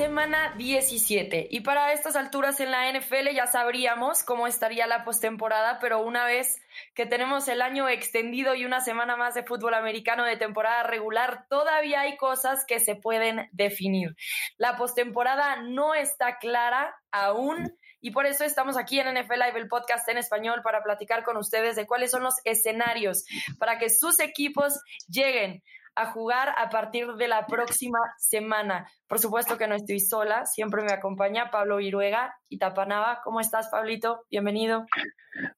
semana 17 y para estas alturas en la NFL ya sabríamos cómo estaría la postemporada, pero una vez que tenemos el año extendido y una semana más de fútbol americano de temporada regular, todavía hay cosas que se pueden definir. La postemporada no está clara aún y por eso estamos aquí en NFL Live, el podcast en español, para platicar con ustedes de cuáles son los escenarios para que sus equipos lleguen a jugar a partir de la próxima semana. Por supuesto que no estoy sola, siempre me acompaña Pablo Viruega y Tapanaba. ¿Cómo estás, Pablito? Bienvenido.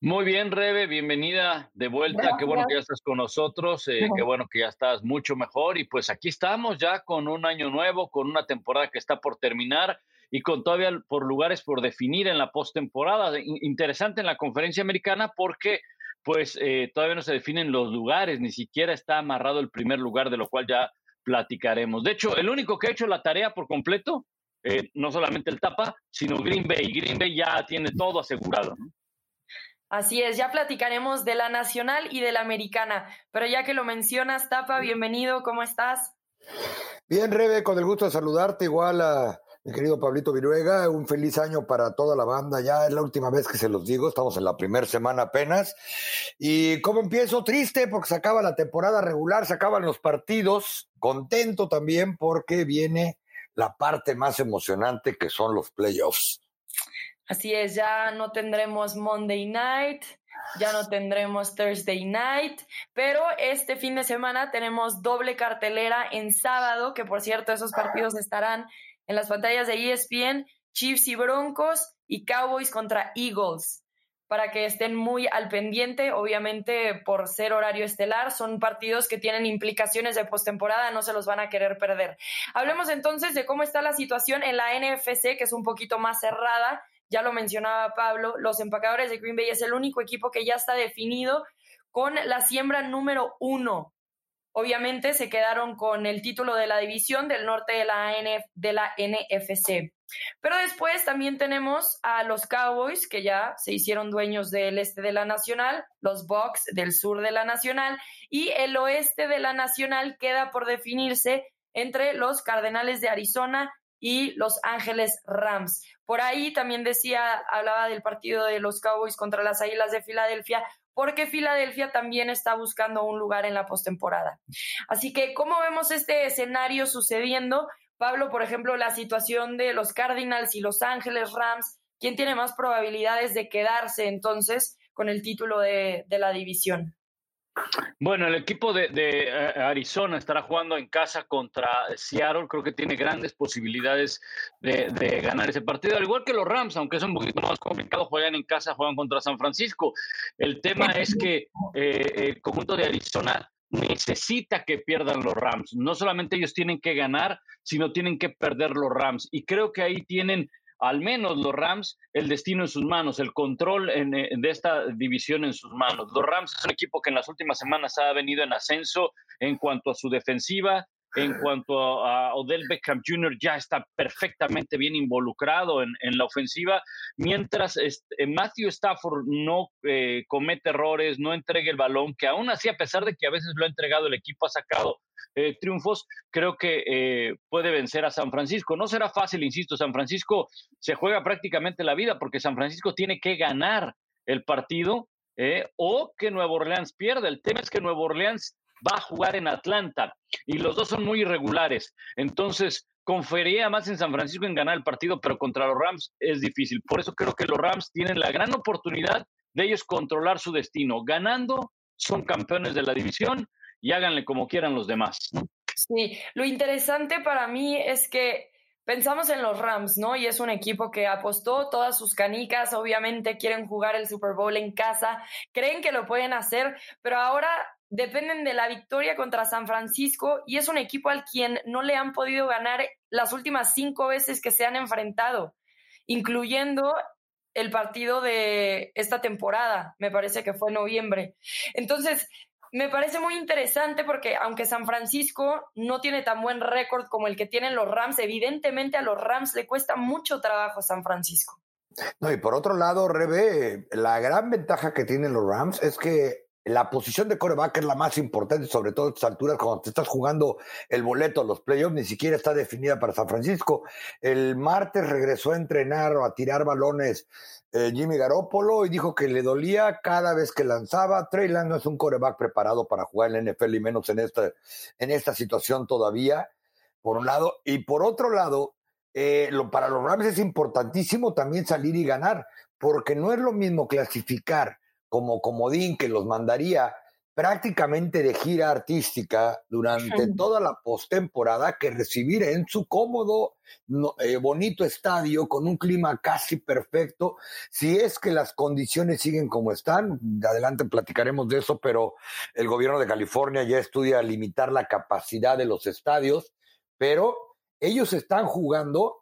Muy bien, Rebe, bienvenida de vuelta. Qué bueno que ya estás con nosotros, eh, qué bueno que ya estás mucho mejor. Y pues aquí estamos ya con un año nuevo, con una temporada que está por terminar y con todavía por lugares por definir en la postemporada. Interesante en la conferencia americana porque pues eh, todavía no se definen los lugares, ni siquiera está amarrado el primer lugar, de lo cual ya platicaremos. De hecho, el único que ha hecho la tarea por completo, eh, no solamente el Tapa, sino Green Bay. Green Bay ya tiene todo asegurado. Así es, ya platicaremos de la nacional y de la americana, pero ya que lo mencionas, Tapa, bienvenido, ¿cómo estás? Bien, Rebe, con el gusto de saludarte, igual a mi querido Pablito Viruega, un feliz año para toda la banda. Ya es la última vez que se los digo, estamos en la primera semana apenas. Y como empiezo triste porque se acaba la temporada regular, se acaban los partidos, contento también porque viene la parte más emocionante que son los playoffs. Así es, ya no tendremos Monday Night, ya no tendremos Thursday Night, pero este fin de semana tenemos doble cartelera en sábado, que por cierto esos partidos estarán en las pantallas de ESPN, Chiefs y Broncos y Cowboys contra Eagles, para que estén muy al pendiente, obviamente por ser horario estelar, son partidos que tienen implicaciones de postemporada, no se los van a querer perder. Hablemos entonces de cómo está la situación en la NFC, que es un poquito más cerrada, ya lo mencionaba Pablo, los empacadores de Green Bay es el único equipo que ya está definido con la siembra número uno obviamente se quedaron con el título de la división del norte de la, NFC. Pero después también tenemos a los Cowboys, que ya se hicieron dueños del este de la Nacional, los Bucks del sur de la Nacional, y el oeste de la Nacional queda por definirse entre los Cardenales de Arizona y Los Ángeles Rams. Por ahí también decía, hablaba del partido de los Cowboys contra las Águilas de Filadelfia, porque Filadelfia también está buscando un lugar en la postemporada. Así que, ¿cómo vemos este escenario sucediendo? Pablo, por ejemplo, la situación de los Cardinals y Los Ángeles Rams, ¿quién tiene más probabilidades de quedarse entonces con el título de, de la división? Bueno, el equipo de, eh, Arizona estará jugando en casa contra Seattle. Creo que tiene grandes posibilidades de, ganar ese partido, al igual que los Rams, aunque es un poquito más complicado, juegan en casa, juegan contra San Francisco. El tema es que eh, el conjunto de Arizona necesita que pierdan los Rams. No solamente ellos tienen que ganar, sino tienen que perder los Rams. Y creo que ahí tienen al menos los Rams el destino en sus manos, el control en, de esta división en sus manos. Los Rams es un equipo que en las últimas semanas ha venido en ascenso en cuanto a su defensiva, en cuanto a Odell Beckham Jr. ya está perfectamente bien involucrado en, la ofensiva, mientras este, Matthew Stafford no eh, comete errores, no entregue el balón, que aún así, a pesar de que a veces lo ha entregado el equipo, ha sacado eh, triunfos, creo que eh, puede vencer a San Francisco. No será fácil, insisto, San Francisco se juega prácticamente la vida porque San Francisco tiene que ganar el partido o que Nuevo Orleans pierda. El tema es que Nuevo Orleans va a jugar en Atlanta y los dos son muy irregulares. Entonces, confería más en San Francisco en ganar el partido, pero contra los Rams es difícil. Por eso creo que los Rams tienen la gran oportunidad de ellos controlar su destino. Ganando, son campeones de la división y háganle como quieran los demás. Sí, lo interesante para mí es que pensamos en los Rams, ¿no? Y es un equipo que apostó todas sus canicas, obviamente quieren jugar el Super Bowl en casa, creen que lo pueden hacer, pero ahora dependen de la victoria contra San Francisco y es un equipo al quien no le han podido ganar las últimas cinco veces que se han enfrentado, incluyendo el partido de esta temporada, me parece que fue en noviembre. Entonces, me parece muy interesante porque aunque San Francisco no tiene tan buen récord como el que tienen los Rams, evidentemente a los Rams le cuesta mucho trabajo San Francisco. No, y por otro lado, Rebe, la gran ventaja que tienen los Rams es que la posición de coreback es la más importante, sobre todo a estas alturas, cuando te estás jugando el boleto a los playoffs, ni siquiera está definida para San Francisco. El martes regresó a entrenar o a tirar balones eh, Jimmy Garoppolo y dijo que le dolía cada vez que lanzaba. Trey Lance no es un coreback preparado para jugar en la NFL y menos en esta, en esta situación todavía, por un lado. Y por otro lado, eh, para los Rams es importantísimo también salir y ganar, porque no es lo mismo clasificar como comodín que los mandaría prácticamente de gira artística durante toda la postemporada que recibir en su cómodo, eh, bonito estadio con un clima casi perfecto. Si es que las condiciones siguen como están, adelante platicaremos de eso, pero el gobierno de California ya estudia limitar la capacidad de los estadios, pero ellos están jugando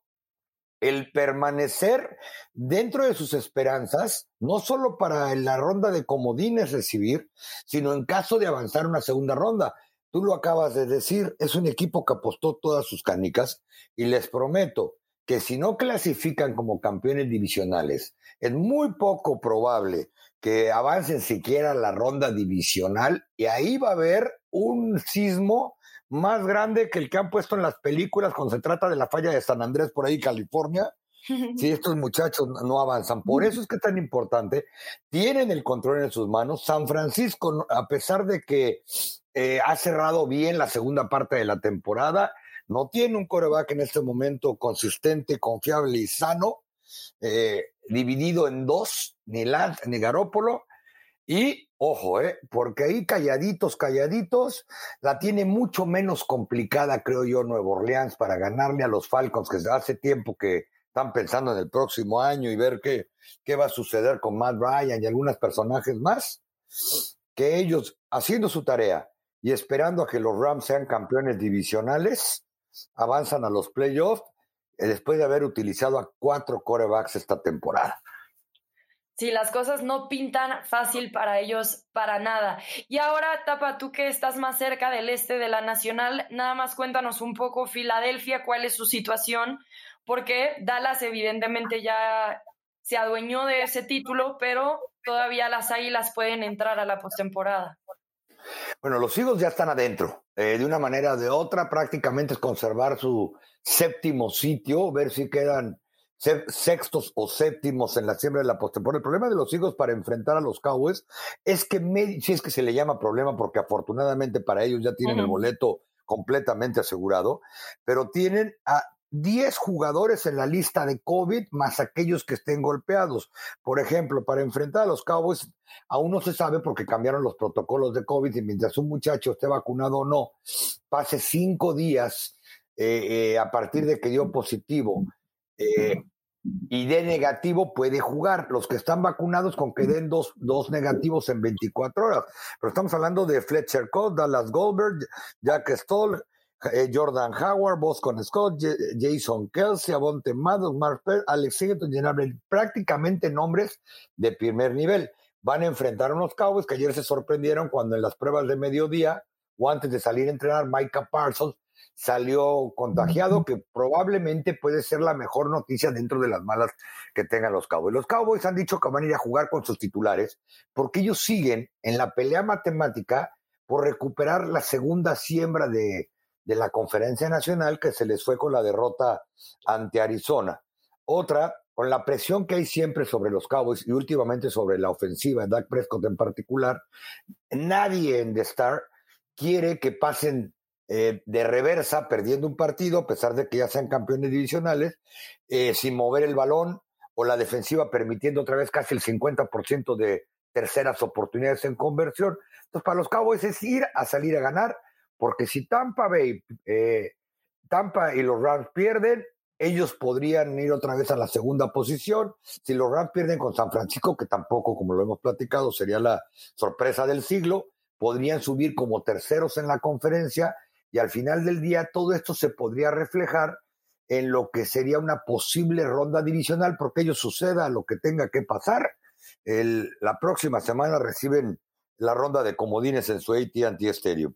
el permanecer dentro de sus esperanzas, no solo para la ronda de comodines recibir, sino en caso de avanzar una segunda ronda. Tú lo acabas de decir, es un equipo que apostó todas sus canicas y les prometo que si no clasifican como campeones divisionales, es muy poco probable que avancen siquiera la ronda divisional y ahí va a haber un sismo más grande que el que han puesto en las películas cuando se trata de la falla de San Andrés por ahí, California. Si estos muchachos no avanzan. Por eso es que es tan importante. Tienen el control en sus manos. San Francisco, a pesar de que eh, ha cerrado bien la segunda parte de la temporada, no tiene un coreback en este momento consistente, confiable y sano, eh, dividido en dos, ni Lance ni Garópolo. Y ojo, ¿eh? porque ahí calladitos, calladitos, la tiene mucho menos complicada, creo yo, Nuevo Orleans para ganarle a los Falcons, que hace tiempo que están pensando en el próximo año y ver qué, qué va a suceder con Matt Ryan y algunos personajes más, que ellos haciendo su tarea y esperando a que los Rams sean campeones divisionales, avanzan a los playoffs eh, después de haber utilizado a cuatro corebacks esta temporada. Sí, las cosas no pintan fácil para ellos para nada. Y ahora, Tapa, tú que estás más cerca del este de la Nacional, nada más cuéntanos un poco Filadelfia, cuál es su situación, porque Dallas evidentemente ya se adueñó de ese título, pero todavía las Águilas pueden entrar a la postemporada. Bueno, los Eagles ya están adentro. Eh, de una manera o de otra, prácticamente es conservar su séptimo sitio, ver si quedan ser sextos o séptimos en la siembra de la postemporada. El problema de los hijos para enfrentar a los Cowboys es que, si es que se le llama problema, porque afortunadamente para ellos ya tienen el boleto completamente asegurado, pero tienen a 10 jugadores en la lista de COVID más aquellos que estén golpeados. Por ejemplo, para enfrentar a los Cowboys, aún no se sabe porque cambiaron los protocolos de COVID y mientras un muchacho esté vacunado o no, pase cinco días eh, eh, a partir de que dio positivo eh, y de negativo puede jugar. Los que están vacunados con que den dos, dos negativos en 24 horas. Pero estamos hablando de Fletcher Cott, Dallas Goldberg, Jack Stoll, eh, Jordan Howard, Boston Scott, Jason Kelsey, Avonte Maddox, Mark Alex Singleton, prácticamente nombres de primer nivel. Van a enfrentar a unos Cowboys que ayer se sorprendieron cuando en las pruebas de mediodía o antes de salir a entrenar, Micah Parsons salió contagiado, que probablemente puede ser la mejor noticia dentro de las malas que tengan los Cowboys. Los Cowboys han dicho que van a ir a jugar con sus titulares porque ellos siguen en la pelea matemática por recuperar la segunda siembra de, de la conferencia nacional que se les fue con la derrota ante Arizona. Otra, con la presión que hay siempre sobre los Cowboys y últimamente sobre la ofensiva, Dak Prescott en particular, nadie en The Star quiere que pasen eh, de reversa, perdiendo un partido, a pesar de que ya sean campeones divisionales, eh, sin mover el balón o la defensiva permitiendo otra vez casi el 50% de terceras oportunidades en conversión. Entonces, para los Cowboys es ir a salir a ganar, porque si Tampa Bay, eh, Tampa y los Rams pierden, ellos podrían ir otra vez a la segunda posición. Si los Rams pierden con San Francisco, que tampoco, como lo hemos platicado, sería la sorpresa del siglo, podrían subir como terceros en la conferencia y al final del día todo esto se podría reflejar en lo que sería una posible ronda divisional, porque ello suceda lo que tenga que pasar. El, la próxima semana reciben la ronda de comodines en su AT&T Stadium.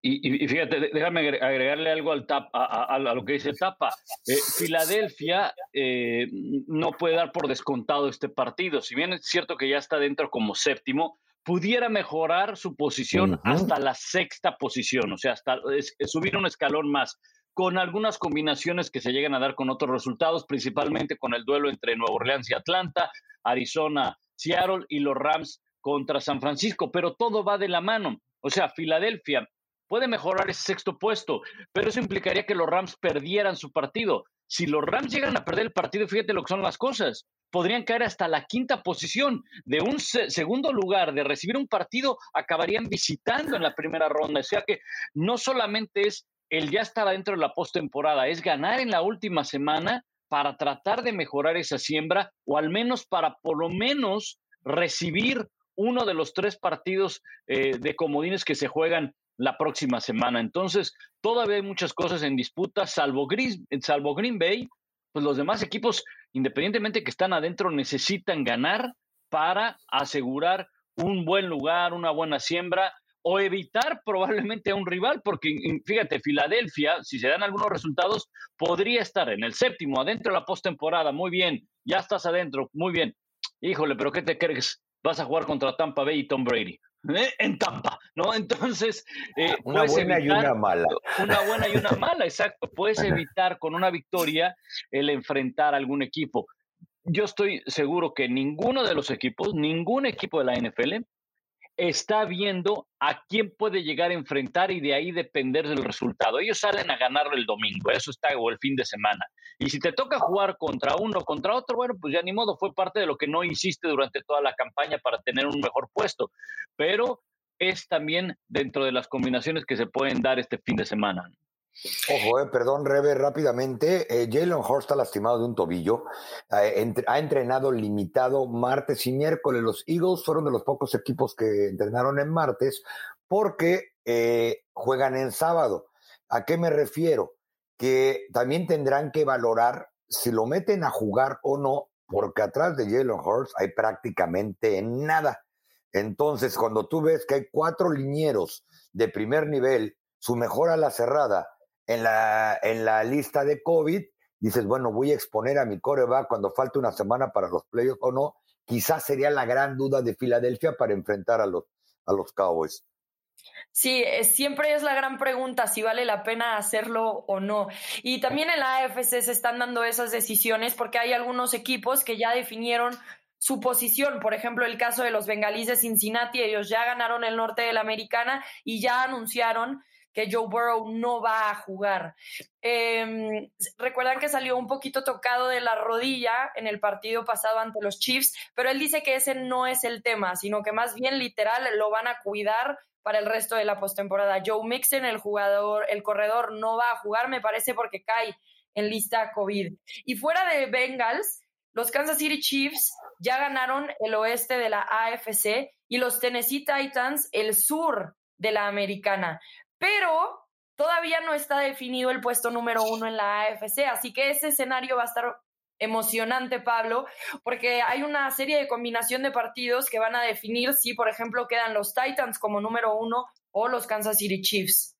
Y, y, fíjate, déjame agregarle algo al tap, a, lo que dice Tapa. Eh, Filadelfia eh, no puede dar por descontado este partido. Si bien es cierto que ya está dentro como séptimo, pudiera mejorar su posición hasta la sexta posición, o sea, hasta subir un escalón más, con algunas combinaciones que se llegan a dar con otros resultados, principalmente con el duelo entre Nueva Orleans y Atlanta, Arizona, Seattle y los Rams contra San Francisco, pero todo va de la mano. O sea, Filadelfia puede mejorar ese sexto puesto, pero eso implicaría que los Rams perdieran su partido. Si los Rams llegan a perder el partido, fíjate lo que son las cosas. Podrían caer hasta la quinta posición. De un segundo lugar, de recibir un partido, acabarían visitando en la primera ronda. O sea que no solamente es el ya estar dentro de la postemporada, es ganar en la última semana para tratar de mejorar esa siembra o al menos para por lo menos recibir uno de los tres partidos eh, de comodines que se juegan la próxima semana. Entonces, todavía hay muchas cosas en disputa, salvo, salvo Green Bay, pues los demás equipos, independientemente que están adentro, necesitan ganar para asegurar un buen lugar, una buena siembra o evitar probablemente a un rival, porque fíjate, Filadelfia, si se dan algunos resultados, podría estar en el séptimo, adentro de la postemporada, muy bien, ya estás adentro, muy bien. Híjole, pero ¿qué te crees? Vas a jugar contra Tampa Bay y Tom Brady. ¿Eh? En Tampa, ¿no? Entonces, eh, una buena y una mala. Una buena y una mala, exacto. Puedes evitar con una victoria el enfrentar a algún equipo. Yo estoy seguro que ninguno de los equipos, ningún equipo de la NFL está viendo a quién puede llegar a enfrentar y de ahí depender del resultado. Ellos salen a ganarlo el domingo, eso está, o el fin de semana. Y si te toca jugar contra uno, contra otro, bueno, pues ya ni modo, fue parte de lo que no hiciste durante toda la campaña para tener un mejor puesto. Pero es también dentro de las combinaciones que se pueden dar este fin de semana. Ojo, eh, perdón, Rebe, rápidamente. Eh, Jalen Horst está lastimado de un tobillo. Eh, ha entrenado limitado martes y miércoles. Los Eagles fueron de los pocos equipos que entrenaron en martes porque juegan en sábado. ¿A qué me refiero? Que también tendrán que valorar si lo meten a jugar o no, porque atrás de Jalen Horst hay prácticamente nada. Entonces, cuando tú ves que hay cuatro linieros de primer nivel, su mejor a la cerrada, en la, en la lista de COVID, dices, bueno, voy a exponer a mi coreback cuando falte una semana para los playoffs o no, quizás sería la gran duda de Filadelfia para enfrentar a los, a los Cowboys. Sí, siempre es la gran pregunta si vale la pena hacerlo o no. Y también en la AFC se están dando esas decisiones porque hay algunos equipos que ya definieron su posición. Por ejemplo, el caso de los bengalíes de Cincinnati, ellos ya ganaron el norte de la americana y ya anunciaron que Joe Burrow no va a jugar. Em, recuerdan que salió un poquito tocado de la rodilla en el partido pasado ante los Chiefs, pero él dice que ese no es el tema, sino que más bien literal lo van a cuidar para el resto de la postemporada. Joe Mixon, el jugador, el corredor, no va a jugar, me parece, porque cae en lista COVID. Y fuera de Bengals, los Kansas City Chiefs ya ganaron el oeste de la AFC y los Tennessee Titans el sur de la americana pero todavía no está definido el puesto número uno en la AFC, así que ese escenario va a estar emocionante, Pablo, porque hay una serie de combinación de partidos que van a definir si, por ejemplo, quedan los Titans como número uno o los Kansas City Chiefs.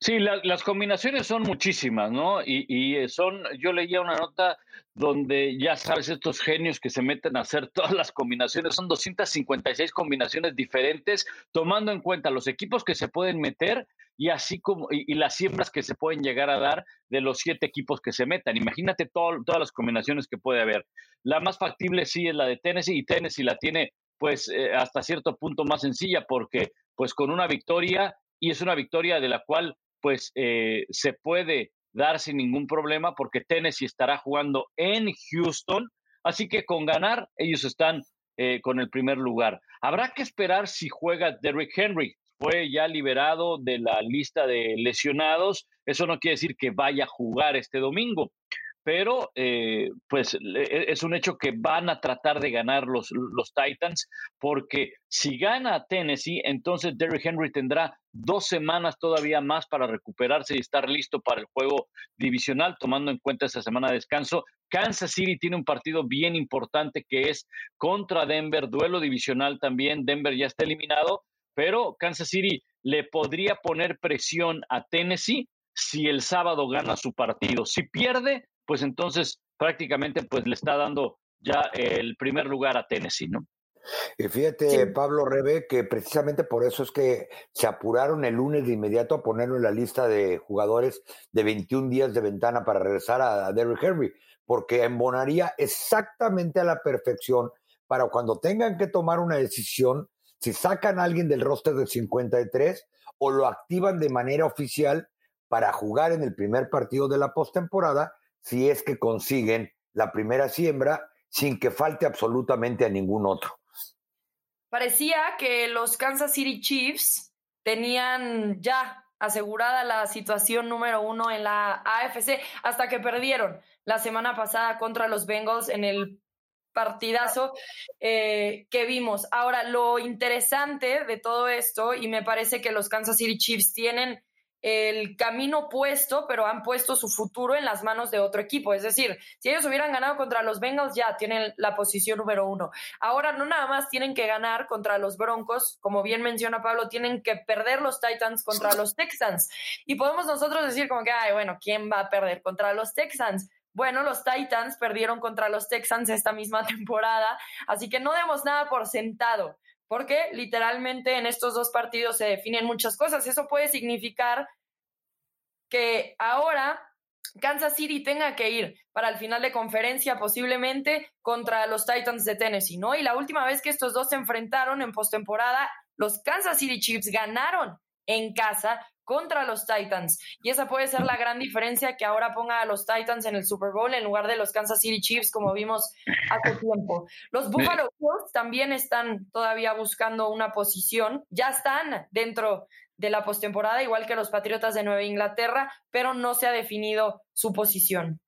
Sí, las combinaciones son muchísimas, ¿no? Y, y, son, yo leía una nota donde ya sabes, estos genios que se meten a hacer todas las combinaciones, son 256 combinaciones diferentes, tomando en cuenta los equipos que se pueden meter y así como, y, las siembras que se pueden llegar a dar de los siete equipos que se metan. Imagínate todas las combinaciones que puede haber. La más factible sí es la de Tennessee y Tennessee la tiene pues eh, hasta cierto punto más sencilla porque pues con una victoria y es una victoria de la cual pues eh, se puede dar sin ningún problema porque Tennessee estará jugando en Houston, así que con ganar ellos están eh, con el primer lugar. Habrá que esperar si juega Derrick Henry. Fue ya liberado de la lista de lesionados. Eso no quiere decir que vaya a jugar este domingo pero eh, pues e, es un hecho que van a tratar de ganar los, los Titans, porque si gana Tennessee, entonces Derrick Henry tendrá dos semanas todavía más para recuperarse y estar listo para el juego divisional, tomando en cuenta esa semana de descanso. Kansas City tiene un partido bien importante que es contra Denver, duelo divisional también. Denver ya está eliminado, pero Kansas City le podría poner presión a Tennessee si el sábado gana su partido. Si pierde, pues entonces prácticamente pues le está dando ya el primer lugar a Tennessee, ¿no? Y fíjate, Pablo Rebe, que precisamente por eso es que se apuraron el lunes de inmediato a ponerlo en la lista de jugadores de 21 días de ventana para regresar a Derrick Henry, porque embonaría exactamente a la perfección para cuando tengan que tomar una decisión, si sacan a alguien del roster de 53 o lo activan de manera oficial para jugar en el primer partido de la postemporada, si es que consiguen la primera siembra sin que falte absolutamente a ningún otro. Parecía que los Kansas City Chiefs tenían ya asegurada la situación número uno en la AFC hasta que perdieron la semana pasada contra los Bengals en el partidazo eh, que vimos. Ahora, lo interesante de todo esto, y me parece que los Kansas City Chiefs tienen el camino puesto, pero han puesto su futuro en las manos de otro equipo. Es decir, si ellos hubieran ganado contra los Bengals, ya tienen la posición número uno. Ahora no nada más tienen que ganar contra los Broncos, como bien menciona Pablo, tienen que perder los Titans contra los Texans. Y podemos nosotros decir como que, ay, bueno, ¿quién va a perder contra los Texans? Bueno, los Titans perdieron contra los Texans esta misma temporada, así que no demos nada por sentado porque literalmente en estos dos partidos se definen muchas cosas. Eso puede significar que ahora Kansas City tenga que ir para el final de conferencia posiblemente contra los Titans de Tennessee, ¿no? Y la última vez que estos dos se enfrentaron en postemporada, los Kansas City Chiefs ganaron en casa contra los Titans. Y esa puede ser la gran diferencia que ahora ponga a los Titans en el Super Bowl en lugar de los Kansas City Chiefs, como vimos hace tiempo. Los Buffalo Bills también están todavía buscando una posición, ya están dentro de la postemporada, igual que los Patriotas de Nueva Inglaterra, pero no se ha definido su posición.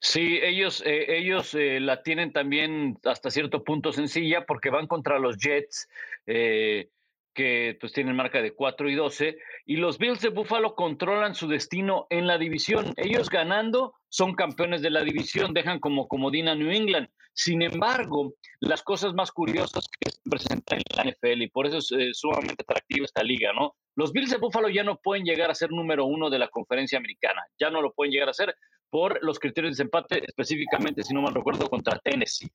Sí, ellos, eh, ellos eh, la tienen también hasta cierto punto sencilla porque van contra los Jets. Eh, que pues tienen marca de 4 y 12, y los Bills de Buffalo controlan su destino en la división. Ellos ganando son campeones de la división, dejan como comodín a New England. Sin embargo, las cosas más curiosas que se presentan en la NFL, y por eso es eh, sumamente atractiva esta liga, ¿no? Los Bills de Buffalo ya no pueden llegar a ser número uno de la conferencia americana, ya no lo pueden llegar a ser por los criterios de desempate, específicamente, si no mal recuerdo, contra Tennessee.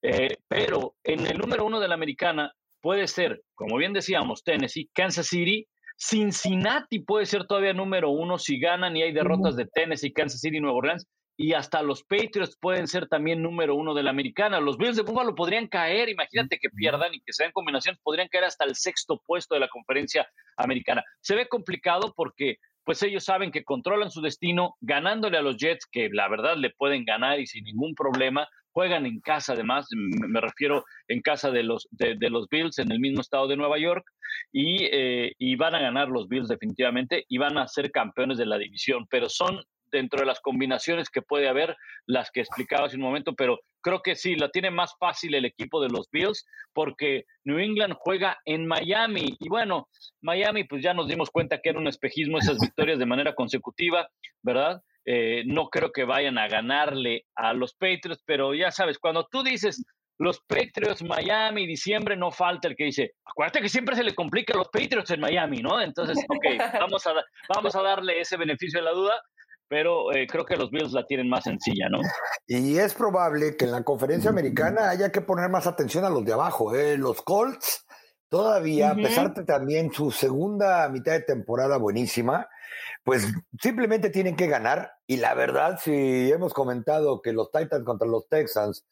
Eh, pero en el número uno de la americana, puede ser, como bien decíamos, Tennessee, Kansas City, Cincinnati puede ser todavía número uno si ganan y hay derrotas de Tennessee, Kansas City y Nueva Orleans. Y hasta los Patriots pueden ser también número uno de la americana. Los Bills de Buffalo podrían caer, imagínate que pierdan y que sean combinaciones, podrían caer hasta el sexto puesto de la conferencia americana. Se ve complicado porque pues ellos saben que controlan su destino ganándole a los Jets, que la verdad le pueden ganar y sin ningún problema, juegan en casa además, me refiero en casa de los, de, los Bills en el mismo estado de Nueva York y, eh, y van a ganar los Bills definitivamente y van a ser campeones de la división, pero son dentro de las combinaciones que puede haber, las que explicaba hace un momento, pero creo que sí, la tiene más fácil el equipo de los Bills porque New England juega en Miami y bueno, Miami pues ya nos dimos cuenta que era un espejismo esas victorias de manera consecutiva, ¿verdad? Eh, no creo que vayan a ganarle a los Patriots, pero ya sabes, cuando tú dices los Patriots Miami, diciembre, no falta el que dice, acuérdate que siempre se le complica a los Patriots en Miami, ¿no? Entonces, ok, vamos a, vamos a darle ese beneficio de la duda, pero eh, creo que los Bills la tienen más sencilla, ¿no? Y es probable que en la conferencia americana haya que poner más atención a los de abajo, ¿eh? Los Colts, todavía, a pesar de también su segunda mitad de temporada buenísima, pues simplemente tienen que ganar. Y la verdad, si hemos comentado que los Titans contra los Texans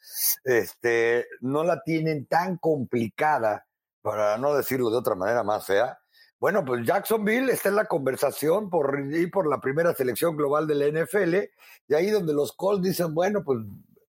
este, no la tienen tan complicada, para no decirlo de otra manera más fea, bueno, pues Jacksonville está en la conversación por ir por la primera selección global de la NFL, y ahí donde los Colts dicen, bueno, pues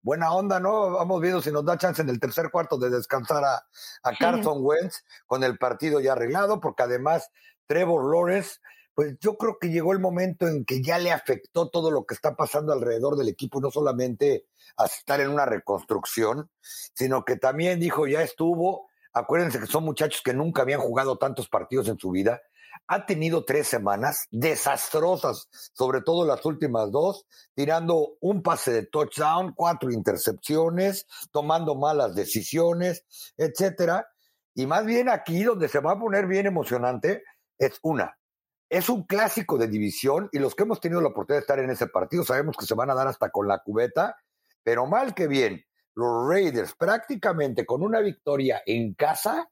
buena onda, ¿no? Vamos viendo si nos da chance en el tercer cuarto de descansar a, a Carson Wentz con el partido ya arreglado, porque además Trevor Lawrence pues yo creo que llegó el momento en que ya le afectó todo lo que está pasando alrededor del equipo, no solamente a estar en una reconstrucción, sino que también dijo, ya estuvo, acuérdense que son muchachos que nunca habían jugado tantos partidos en su vida, ha tenido tres semanas desastrosas, sobre todo las últimas dos, tirando un pase de touchdown, cuatro intercepciones, tomando malas decisiones, etcétera. Y más bien aquí donde se va a poner bien emocionante es una, es un clásico de división y los que hemos tenido la oportunidad de estar en ese partido sabemos que se van a dar hasta con la cubeta, pero mal que bien. los Raiders prácticamente con una victoria en casa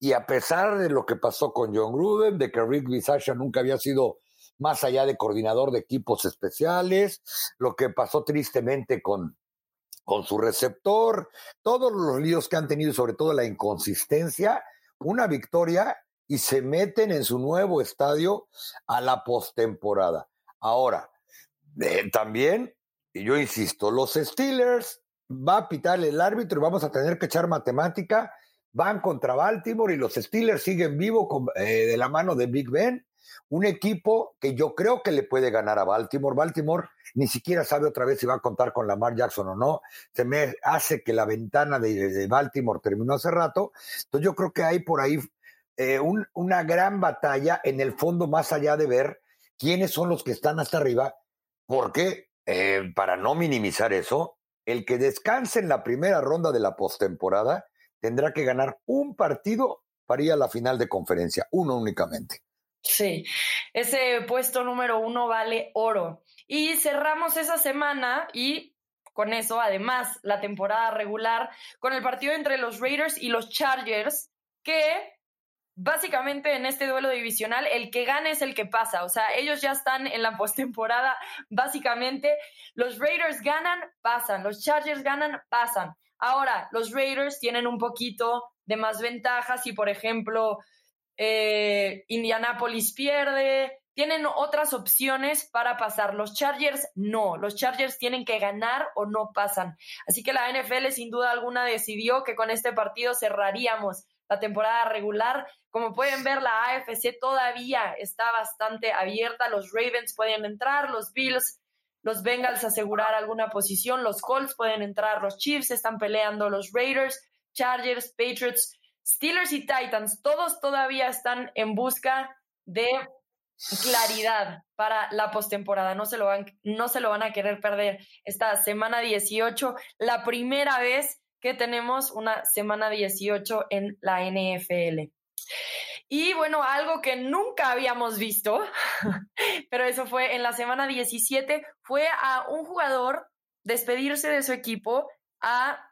y a pesar de lo que pasó con John Gruden, de que Rick Bisaccia nunca había sido más allá de coordinador de equipos especiales, lo que pasó tristemente con, con su receptor, todos los líos que han tenido, sobre todo la inconsistencia, una victoria y se meten en su nuevo estadio a la postemporada. Ahora, eh, también, y yo insisto, los Steelers va a pitar el árbitro y vamos a tener que echar matemática. Van contra Baltimore y los Steelers siguen vivos eh, de la mano de Big Ben un equipo que yo creo que le puede ganar a Baltimore. Baltimore ni siquiera sabe otra vez si va a contar con Lamar Jackson o no. Se me hace que la ventana de, Baltimore terminó hace rato. Entonces yo creo que hay por ahí eh, una gran batalla en el fondo más allá de ver quiénes son los que están hasta arriba, porque eh, para no minimizar eso, el que descanse en la primera ronda de la postemporada tendrá que ganar un partido para ir a la final de conferencia, uno únicamente. Sí, ese puesto número uno vale oro. Y cerramos esa semana y con eso, además, la temporada regular con el partido entre los Raiders y los Chargers, que básicamente en este duelo divisional el que gane es el que pasa. O sea, ellos ya están en la postemporada. Básicamente, los Raiders ganan, pasan. Los Chargers ganan, pasan. Ahora, los Raiders tienen un poquito de más ventajas y, por ejemplo, eh, Indianapolis pierde, tienen otras opciones para pasar. Los Chargers no, los Chargers tienen que ganar o no pasan. Así que la NFL sin duda alguna decidió que con este partido cerraríamos la temporada regular. Como pueden ver, la AFC todavía está bastante abierta. Los Ravens pueden entrar, los Bills, los Bengals asegurar alguna posición, los Colts pueden entrar, los Chiefs están peleando, los Raiders, Chargers, Patriots Steelers y Titans, todos todavía están en busca de claridad para la postemporada. No, se lo van, no se lo van a querer perder esta semana 18, la primera vez que tenemos una semana 18 en la NFL. Y bueno, algo que nunca habíamos visto, pero eso fue en la semana 17, fue a un jugador despedirse de su equipo a,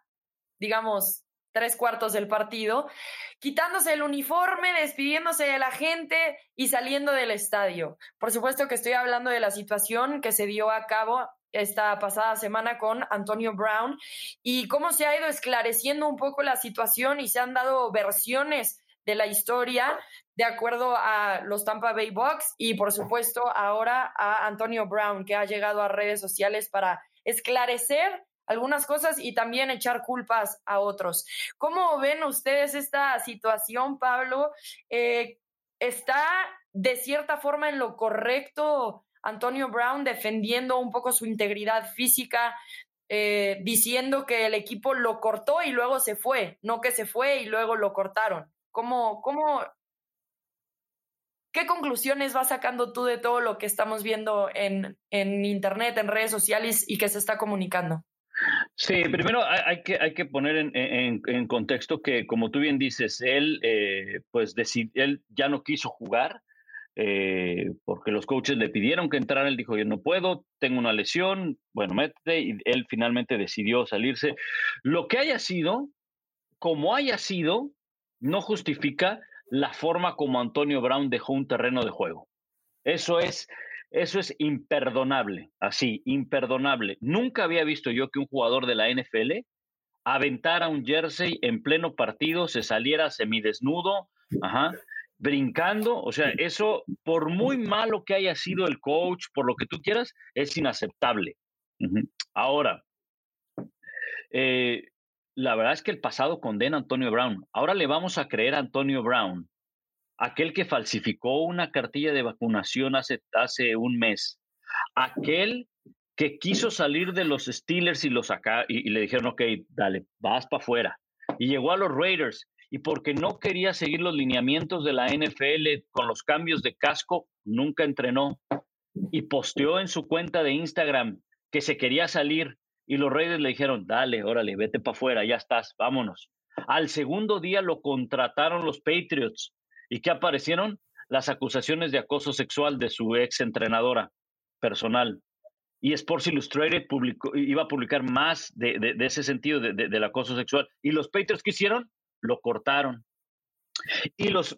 digamos, tres cuartos del partido, quitándose el uniforme, despidiéndose de la gente y saliendo del estadio. Por supuesto que estoy hablando de la situación que se dio a cabo esta pasada semana con Antonio Brown y cómo se ha ido esclareciendo un poco la situación y se han dado versiones de la historia de acuerdo a los Tampa Bay Bucks y por supuesto ahora a Antonio Brown que ha llegado a redes sociales para esclarecer algunas cosas y también echar culpas a otros. ¿Cómo ven ustedes esta situación, Pablo? Eh, ¿Está de cierta forma en lo correcto Antonio Brown defendiendo un poco su integridad física, eh, diciendo que el equipo lo cortó y luego se fue, no que se fue y luego lo cortaron? ¿Cómo, cómo, ¿Qué conclusiones vas sacando tú de todo lo que estamos viendo en, en Internet, en redes sociales y que se está comunicando? Sí, primero hay, que, hay que poner en, contexto que, como tú bien dices, él, eh, pues él ya no quiso jugar eh, porque los coaches le pidieron que entrara. Él dijo: Yo no puedo, tengo una lesión. Bueno, métete. Y él finalmente decidió salirse. Lo que haya sido, como haya sido, no justifica la forma como Antonio Brown dejó un terreno de juego. Eso es eso es imperdonable, así, imperdonable. Nunca había visto yo que un jugador de la NFL aventara un jersey en pleno partido, se saliera semidesnudo, ajá, brincando. O sea, eso, por muy malo que haya sido el coach, por lo que tú quieras, es inaceptable. Ahora, eh, la verdad es que el pasado condena a Antonio Brown. Ahora le vamos a creer a Antonio Brown aquel que falsificó una cartilla de vacunación hace, hace un mes, aquel que quiso salir de los Steelers y, los acá, y, le dijeron, ok, dale, vas para afuera. Y llegó a los Raiders y porque no quería seguir los lineamientos de la NFL con los cambios de casco, nunca entrenó y posteó en su cuenta de Instagram que se quería salir y los Raiders le dijeron, dale, órale, vete para afuera, ya estás, vámonos. Al segundo día lo contrataron los Patriots ¿Y qué aparecieron? Las acusaciones de acoso sexual de su ex entrenadora personal. y Sports Illustrated iba a publicar más de, ese sentido del acoso sexual. ¿Y los Patriots qué hicieron? Lo cortaron. Y los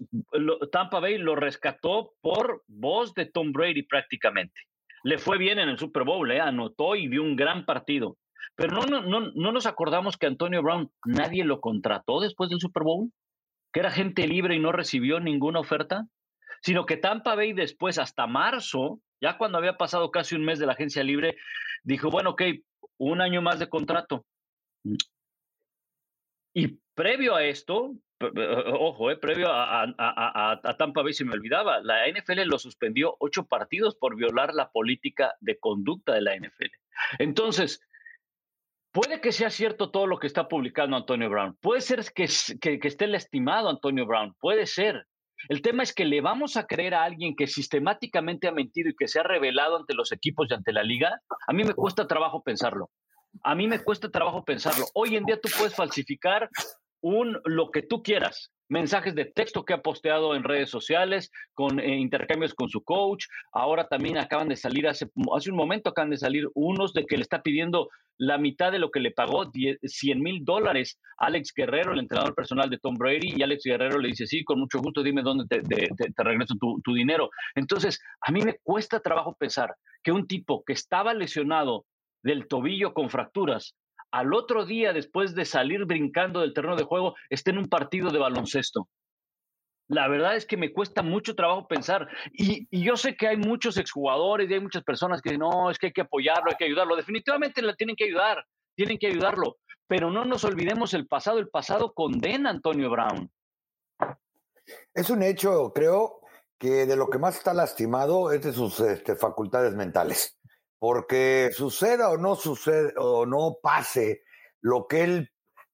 Tampa Bay lo rescató por voz de Tom Brady prácticamente. Le fue bien en el Super Bowl, ¿eh? anotó y dio un gran partido. Pero no, no, no, no nos acordamos que Antonio Brown nadie lo contrató después del Super Bowl, que era gente libre y no recibió ninguna oferta, sino que Tampa Bay después, hasta marzo, ya cuando había pasado casi un mes de la agencia libre, dijo, bueno, ok, un año más de contrato. Y previo a esto, ojo, eh, previo a, Tampa Bay se me olvidaba, la NFL lo suspendió ocho partidos por violar la política de conducta de la NFL. Entonces, puede que sea cierto todo lo que está publicando Antonio Brown, puede ser que, que esté lastimado Antonio Brown, puede ser, el tema es que le vamos a creer a alguien que sistemáticamente ha mentido y que se ha revelado ante los equipos y ante la liga. A mí me cuesta trabajo pensarlo. A mí me cuesta trabajo pensarlo. Hoy en día tú puedes falsificar un lo que tú quieras mensajes de texto que ha posteado en redes sociales, con eh, intercambios con su coach. Ahora también acaban de salir, hace, hace un momento acaban de salir unos de que le está pidiendo la mitad de lo que le pagó, 100 mil dólares, Alex Guerrero, el entrenador personal de Tom Brady, y Alex Guerrero le dice, sí, con mucho gusto, dime dónde te, te, regreso tu, tu dinero. Entonces, a mí me cuesta trabajo pensar que un tipo que estaba lesionado del tobillo con fracturas al otro día, después de salir brincando del terreno de juego, esté en un partido de baloncesto. La verdad es que me cuesta mucho trabajo pensar. Y, yo sé que hay muchos exjugadores y hay muchas personas que dicen, no, es que hay que apoyarlo, hay que ayudarlo. Definitivamente la tienen que ayudar, tienen que ayudarlo. Pero no nos olvidemos el pasado. El pasado condena a Antonio Brown. Es un hecho, creo, que de lo que más está lastimado es de sus este, facultades mentales porque suceda o no suceda o no pase lo que él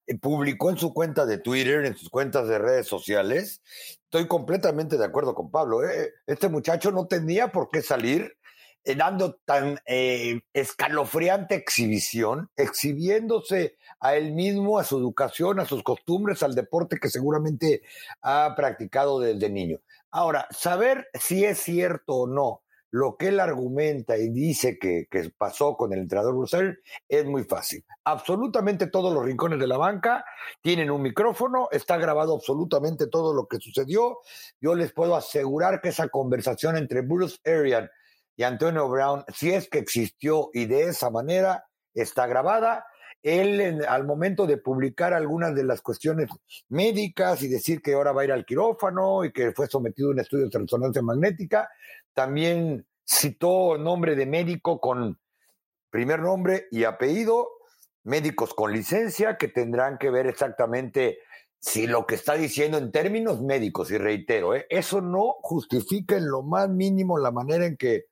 eh, publicó en su cuenta de Twitter, en sus cuentas de redes sociales, estoy completamente de acuerdo con Pablo. ¿eh? Este muchacho no tenía por qué salir eh, dando tan escalofriante exhibición, exhibiéndose a él mismo, a su educación, a sus costumbres, al deporte que seguramente ha practicado desde niño. Ahora, saber si es cierto o no lo que él argumenta y dice que, pasó con el entrenador Brussel es muy fácil. Absolutamente todos los rincones de la banca tienen un micrófono, está grabado absolutamente todo lo que sucedió. Yo les puedo asegurar que esa conversación entre Bruce Arian y Antonio Brown, si es que existió y de esa manera, está grabada. Él, al momento de publicar algunas de las cuestiones médicas y decir que ahora va a ir al quirófano y que fue sometido a un estudio de resonancia magnética, también citó nombre de médico con primer nombre y apellido, médicos con licencia que tendrán que ver exactamente si lo que está diciendo en términos médicos, y reitero, ¿eh? eso no justifica en lo más mínimo la manera en que,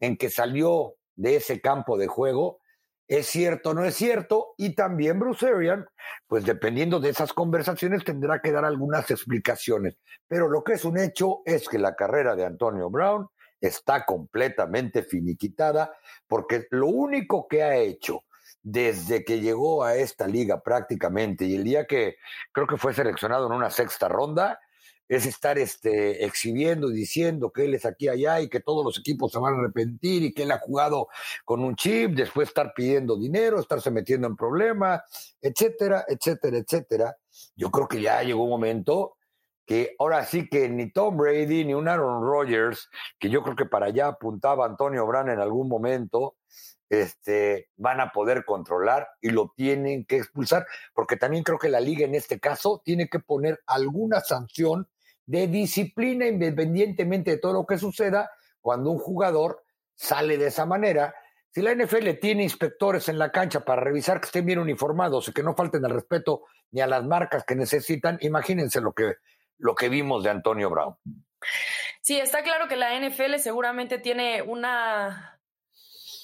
en que salió de ese campo de juego. ¿Es cierto no es cierto? Y también Bruce Arian, pues dependiendo de esas conversaciones, tendrá que dar algunas explicaciones. Pero lo que es un hecho es que la carrera de Antonio Brown está completamente finiquitada porque lo único que ha hecho desde que llegó a esta liga prácticamente y el día que creo que fue seleccionado en una sexta ronda es estar este, exhibiendo y diciendo que él es aquí allá y que todos los equipos se van a arrepentir y que él ha jugado con un chip, después estar pidiendo dinero, estarse metiendo en problemas, etcétera, etcétera, etcétera. Yo creo que ya llegó un momento que ahora sí que ni Tom Brady ni un Aaron Rodgers, que yo creo que para allá apuntaba Antonio Brown en algún momento, este, van a poder controlar y lo tienen que expulsar, porque también creo que la liga en este caso tiene que poner alguna sanción de disciplina independientemente de todo lo que suceda cuando un jugador sale de esa manera. Si la NFL tiene inspectores en la cancha para revisar que estén bien uniformados y que no falten al respeto ni a las marcas que necesitan, imagínense lo que lo que vimos de Antonio Brown. Sí, está claro que la NFL seguramente tiene una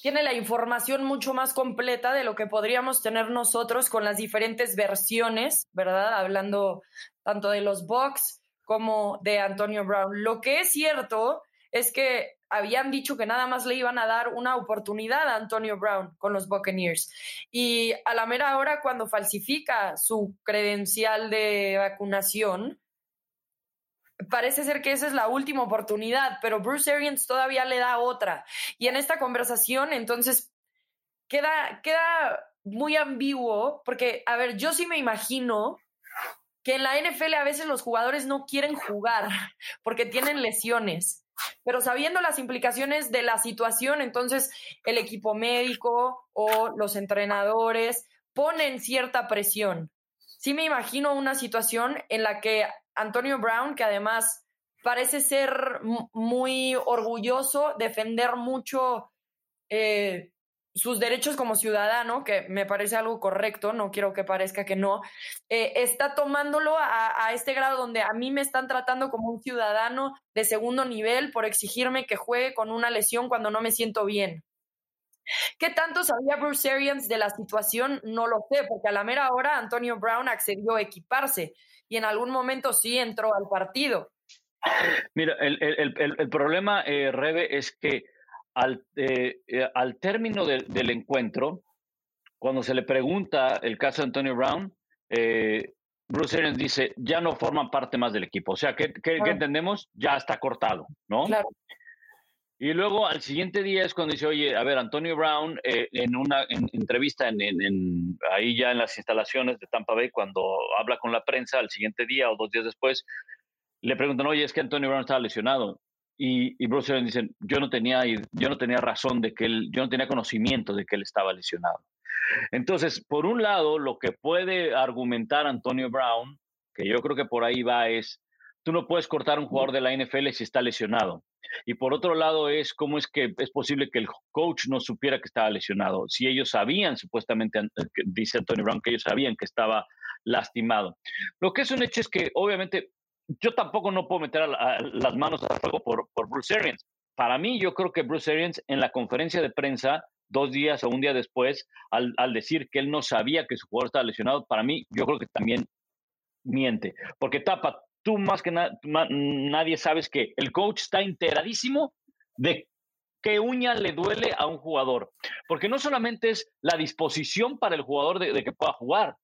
tiene la información mucho más completa de lo que podríamos tener nosotros con las diferentes versiones, ¿verdad? Hablando tanto de los Bucks como de Antonio Brown. Lo que es cierto es que habían dicho que nada más le iban a dar una oportunidad a Antonio Brown con los Buccaneers. Y a la mera hora, cuando falsifica su credencial de vacunación, parece ser que esa es la última oportunidad, pero Bruce Arians todavía le da otra. Y en esta conversación, entonces, queda, queda muy ambiguo, porque, a ver, yo sí me imagino que en la NFL a veces los jugadores no quieren jugar porque tienen lesiones, pero sabiendo las implicaciones de la situación, entonces el equipo médico o los entrenadores ponen cierta presión. Sí me imagino una situación en la que Antonio Brown, que además parece ser muy orgulloso, defender mucho eh, sus derechos como ciudadano, que me parece algo correcto, no quiero que parezca que no, eh, está tomándolo a, a, este grado donde a mí me están tratando como un ciudadano de segundo nivel por exigirme que juegue con una lesión cuando no me siento bien. ¿Qué tanto sabía Bruce Arians de la situación? No lo sé, porque a la mera hora Antonio Brown accedió a equiparse y en algún momento sí entró al partido. Mira, el, el, el, problema, eh, Rebe, es que al, eh, eh, al término de, del encuentro, cuando se le pregunta el caso de Antonio Brown, eh, Bruce Arians dice, ya no forman parte más del equipo. O sea, ¿qué, qué, claro. ¿qué entendemos? Ya está cortado, ¿no? Claro. Y luego al siguiente día es cuando dice, oye, a ver, Antonio Brown, eh, en una en, entrevista en, en, en, ahí ya en las instalaciones de Tampa Bay, cuando habla con la prensa, al siguiente día o dos días después, le preguntan, oye, es que Antonio Brown estaba lesionado. Y, y Bruce Arians dice, yo no tenía, yo no tenía razón de que él, yo no tenía conocimiento de que él estaba lesionado. Entonces, por un lado, lo que puede argumentar Antonio Brown, que yo creo que por ahí va, es, tú no puedes cortar a un jugador de la NFL si está lesionado. Y por otro lado es cómo es que es posible que el coach no supiera que estaba lesionado. Si ellos sabían, supuestamente, dice Antonio Brown, que ellos sabían que estaba lastimado. Lo que es un hecho es que obviamente yo tampoco no puedo meter las manos al fuego por, por Bruce Arians. Para mí, yo creo que Bruce Arians en la conferencia de prensa, dos días o un día después, al, decir que él no sabía que su jugador estaba lesionado, para mí, yo creo que también miente. Porque tapa tú más que na nadie sabes que el coach está enteradísimo de qué uña le duele a un jugador. Porque no solamente es la disposición para el jugador de que pueda jugar,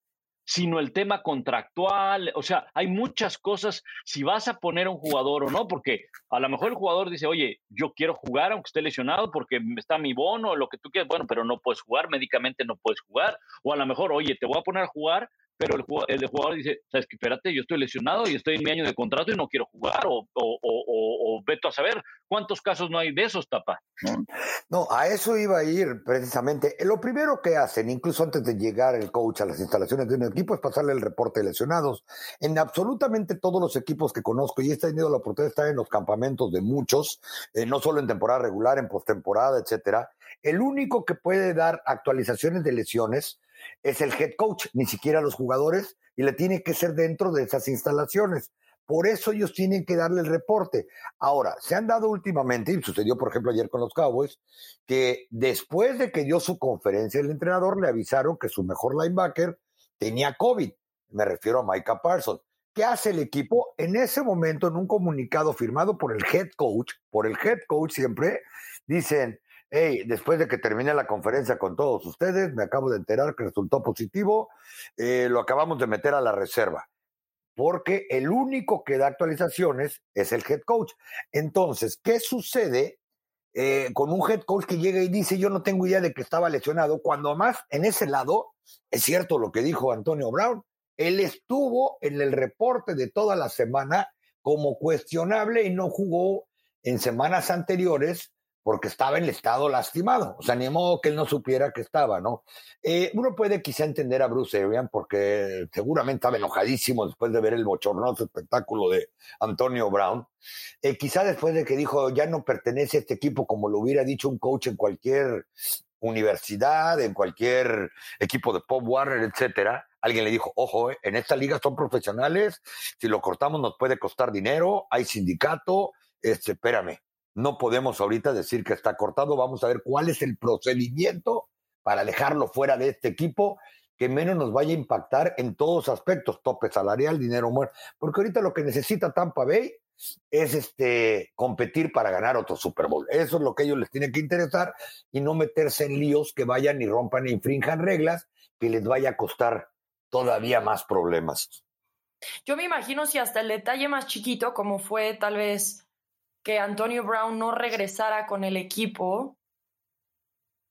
sino el tema contractual, o sea, hay muchas cosas si vas a poner a un jugador o no, porque a lo mejor el jugador dice, oye, yo quiero jugar aunque esté lesionado porque está mi bono, lo que tú quieras, bueno, pero no puedes jugar, médicamente no puedes jugar, o a lo mejor, oye, te voy a poner a jugar, pero el jugador, jugador dice, sabes que espérate, yo estoy lesionado y estoy en mi año de contrato y no quiero jugar, o, o, o, o veto a saber cuántos casos no hay de esos, tapa. ¿no? no, a eso iba a ir precisamente. Lo primero que hacen, incluso antes de llegar el coach a las instalaciones de un equipo, es pasarle el reporte de lesionados. En absolutamente todos los equipos que conozco, y he tenido la oportunidad de estar en los campamentos de muchos, eh, no solo en temporada regular, en postemporada, etcétera, el único que puede dar actualizaciones de lesiones es el head coach, ni siquiera los jugadores, y le tiene que ser dentro de esas instalaciones. Por eso ellos tienen que darle el reporte. Ahora, se han dado últimamente, y sucedió por ejemplo ayer con los Cowboys, que después de que dio su conferencia el entrenador, le avisaron que su mejor linebacker tenía COVID. Me refiero a Micah Parsons. ¿Qué hace el equipo? En ese momento, en un comunicado firmado por el head coach, por el head coach siempre, dicen, hey, después de que termine la conferencia con todos ustedes, me acabo de enterar que resultó positivo, eh, lo acabamos de meter a la reserva, porque el único que da actualizaciones es el head coach. Entonces, ¿qué sucede eh, con un head coach que llega y dice, yo no tengo idea de que estaba lesionado, cuando más en ese lado, es cierto lo que dijo Antonio Brown, él estuvo en el reporte de toda la semana como cuestionable y no jugó en semanas anteriores porque estaba en el estado lastimado. O sea, ni modo que él no supiera que estaba, ¿no? Eh, uno puede quizá entender a Bruce Arian porque seguramente estaba enojadísimo después de ver el bochornoso espectáculo de Antonio Brown. Eh, quizá después de que dijo, ya no pertenece a este equipo como lo hubiera dicho un coach en cualquier universidad, en cualquier equipo de Pop Warner, etcétera. Alguien le dijo, ojo, eh, en esta liga son profesionales, si lo cortamos nos puede costar dinero, hay sindicato, este, espérame, no podemos ahorita decir que está cortado. Vamos a ver cuál es el procedimiento para dejarlo fuera de este equipo que menos nos vaya a impactar en todos aspectos, tope salarial, dinero muerto. Porque ahorita lo que necesita Tampa Bay es este competir para ganar otro Super Bowl. Eso es lo que a ellos les tiene que interesar y no meterse en líos que vayan y rompan e infrinjan reglas que les vaya a costar todavía más problemas. Yo me imagino si hasta el detalle más chiquito, como fue tal vez que Antonio Brown no regresara con el equipo,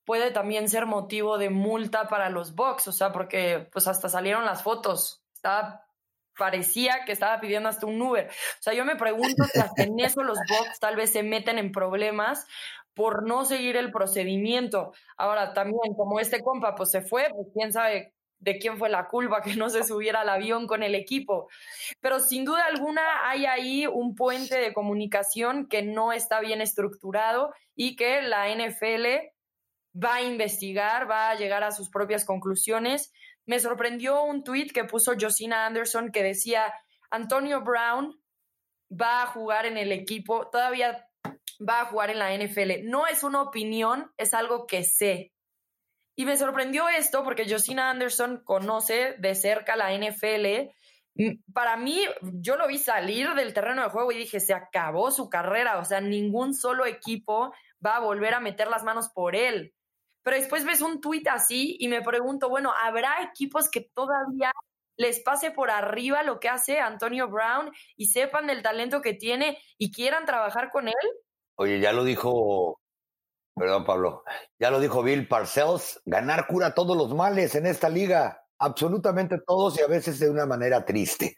puede también ser motivo de multa para los Bucks, o sea, porque pues hasta salieron las fotos, estaba, parecía que estaba pidiendo hasta un Uber. O sea, yo me pregunto si hasta en eso los Bucks tal vez se meten en problemas por no seguir el procedimiento. Ahora, también como este compa pues se fue, pues quién sabe de quién fue la culpa que no se subiera al avión con el equipo. Pero sin duda alguna hay ahí un puente de comunicación que no está bien estructurado y que la NFL va a investigar, va a llegar a sus propias conclusiones. Me sorprendió un tweet que puso Josina Anderson que decía, Antonio Brown va a jugar en el equipo, todavía va a jugar en la NFL. No es una opinión, es algo que sé. Y me sorprendió esto porque Josina Anderson conoce de cerca la NFL. Mm, para mí, yo lo vi salir del terreno de juego y dije, se acabó su carrera. O sea, ningún solo equipo va a volver a meter las manos por él. Pero después ves un tuit así y me pregunto, bueno, ¿habrá equipos que todavía les pase por arriba lo que hace Antonio Brown y sepan del talento que tiene y quieran trabajar con él? Oye, ya lo dijo, perdón Pablo, ya lo dijo Bill Parcells, ganar cura todos los males en esta liga, absolutamente todos y a veces de una manera triste.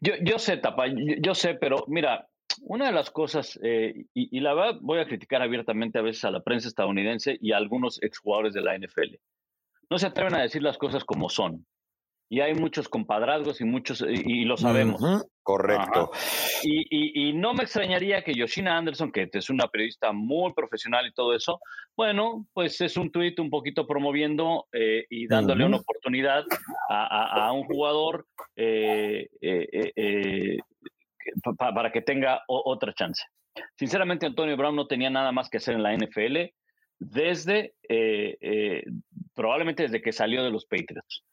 Yo, yo sé, Tapa, yo, sé, pero mira, una de las cosas, eh, y, la verdad voy a criticar abiertamente a veces a la prensa estadounidense y a algunos exjugadores de la NFL. No se atreven a decir las cosas como son y hay muchos compadrazgos y muchos, y, lo sabemos. correcto. Y, y, no me extrañaría que Yoshina Anderson, que es una periodista muy profesional y todo eso, bueno, pues es un tuit un poquito promoviendo eh, y dándole una oportunidad a, a, un jugador eh, eh, para que tenga otra chance. Sinceramente, Antonio Brown no tenía nada más que hacer en la NFL desde, probablemente desde que salió de los Patriots